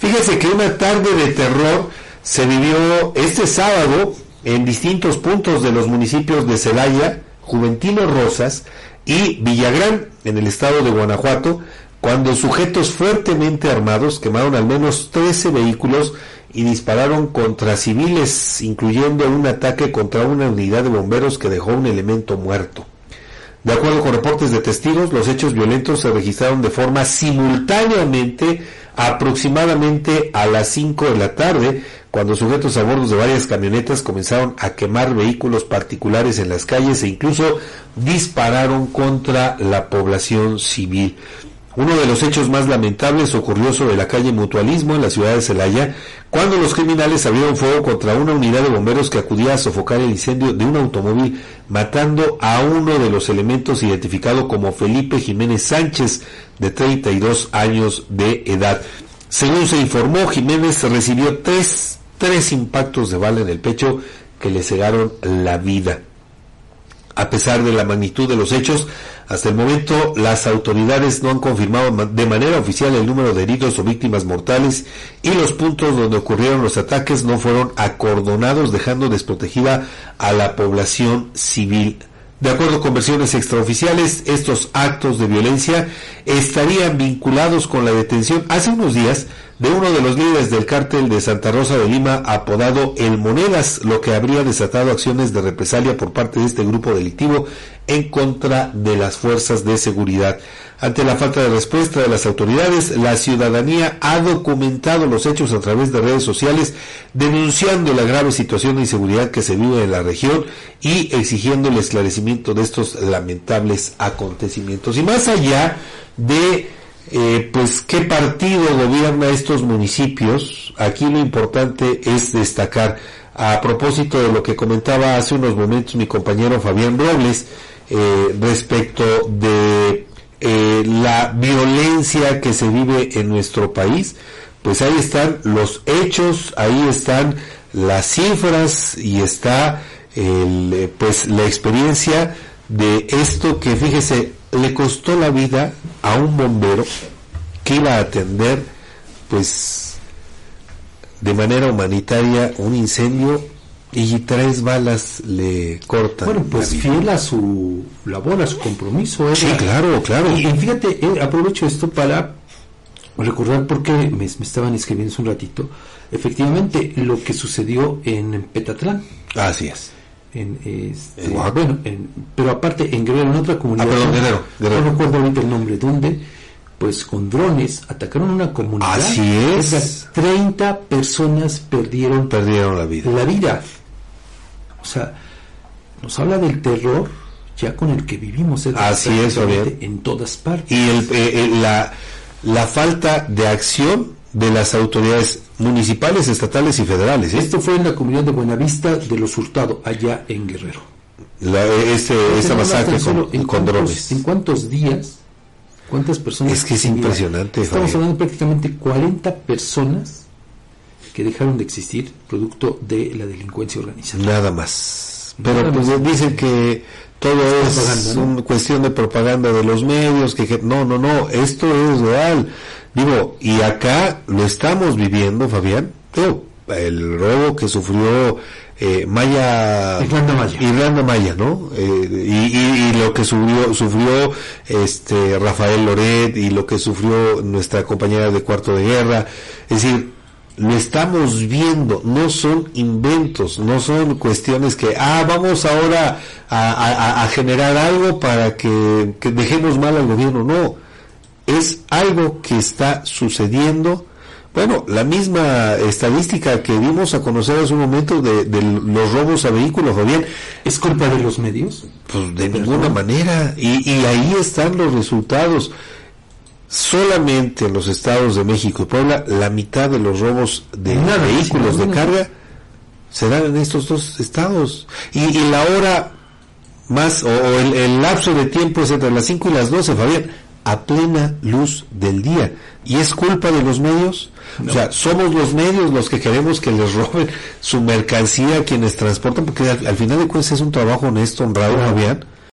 Fíjese que una tarde de terror se vivió este sábado en distintos puntos de los municipios de Celaya, Juventino Rosas y Villagrán, en el estado de Guanajuato, cuando sujetos fuertemente armados quemaron al menos 13 vehículos y dispararon contra civiles, incluyendo un ataque contra una unidad de bomberos que dejó un elemento muerto. De acuerdo con reportes de testigos, los hechos violentos se registraron de forma simultáneamente aproximadamente a las 5 de la tarde, cuando sujetos a bordo de varias camionetas comenzaron a quemar vehículos particulares en las calles e incluso dispararon contra la población civil. Uno de los hechos más lamentables ocurrió sobre la calle Mutualismo en la ciudad de Celaya, cuando los criminales abrieron fuego contra una unidad de bomberos que acudía a sofocar el incendio de un automóvil, matando a uno de los elementos identificado como Felipe Jiménez Sánchez, de 32 años de edad. Según se informó, Jiménez recibió tres, tres impactos de bala en el pecho que le cegaron la vida. A pesar de la magnitud de los hechos, hasta el momento las autoridades no han confirmado de manera oficial el número de heridos o víctimas mortales y los puntos donde ocurrieron los ataques no fueron acordonados dejando desprotegida a la población civil. De acuerdo con versiones extraoficiales, estos actos de violencia estarían vinculados con la detención hace unos días de uno de los líderes del cártel de Santa Rosa de Lima apodado El Monedas, lo que habría desatado acciones de represalia por parte de este grupo delictivo en contra de las fuerzas de seguridad. Ante la falta de respuesta de las autoridades, la ciudadanía ha documentado los hechos a través de redes sociales, denunciando la grave situación de inseguridad que se vive en la región y exigiendo el esclarecimiento de estos lamentables acontecimientos. Y más allá de eh, pues qué partido gobierna estos municipios, aquí lo importante es destacar, a propósito de lo que comentaba hace unos momentos mi compañero Fabián Robles, eh, respecto de eh, la violencia que se vive en nuestro país, pues ahí están los hechos, ahí están las cifras y está el, pues la experiencia de esto que fíjese le costó la vida a un bombero que iba a atender pues de manera humanitaria un incendio y tres balas le cortan. Bueno, pues fiel a su labor, a su compromiso. Sí, claro, claro. Y, fíjate, eh, aprovecho esto para recordar porque me, me, estaban escribiendo hace un ratito, efectivamente, lo que sucedió en Petatlán. Así es en, este, pero aparte en Guerrero, en otra comunidad, ah, no recuerdo ahorita el nombre, donde pues con drones atacaron una comunidad. Así es. 30 personas perdieron, perdieron la vida. La vida. O sea, nos habla del terror ya con el que vivimos. Así es, En todas partes. Y el, eh, la, la falta de acción de las autoridades municipales, estatales y federales. ¿eh? Esto fue en la comunidad de Buenavista de los Hurtado, allá en Guerrero. La, este, esta masacre con, en con drones. ¿En cuántos días? ¿Cuántas personas? Es que es impresionante. Estamos hablando prácticamente 40 personas que dejaron de existir producto de la delincuencia organizada. Nada más. Pero pues dicen que todo es una cuestión de propaganda de los medios, que no, no, no, esto es real. Digo, y acá lo estamos viviendo, Fabián. el robo que sufrió eh, Maya, Irlanda Maya, ¿no? Eh, y, lo que sufrió, sufrió este Rafael Loret y lo que sufrió nuestra compañera de cuarto de guerra. Es decir, lo estamos viendo, no son inventos, no son cuestiones que, ah, vamos ahora a, generar algo para que, que dejemos mal al gobierno, no es algo que está sucediendo. Bueno, la misma estadística que vimos a conocer hace un momento de, los robos a vehículos, bien ¿Es culpa de los medios? Pues de ninguna manera. Y, ahí están los resultados. Solamente en los estados de México y Puebla, la mitad de los robos de vehículos de carga serán en estos dos estados. Y, la hora más, o, el, el, lapso de tiempo es entre las 5 y las 12, Fabián a plena luz del día. ¿Y es culpa de los medios? O sea, somos los medios los que queremos que les roben su mercancía a quienes transportan, porque al, final de cuentas es un trabajo honesto, honrado, Fabián.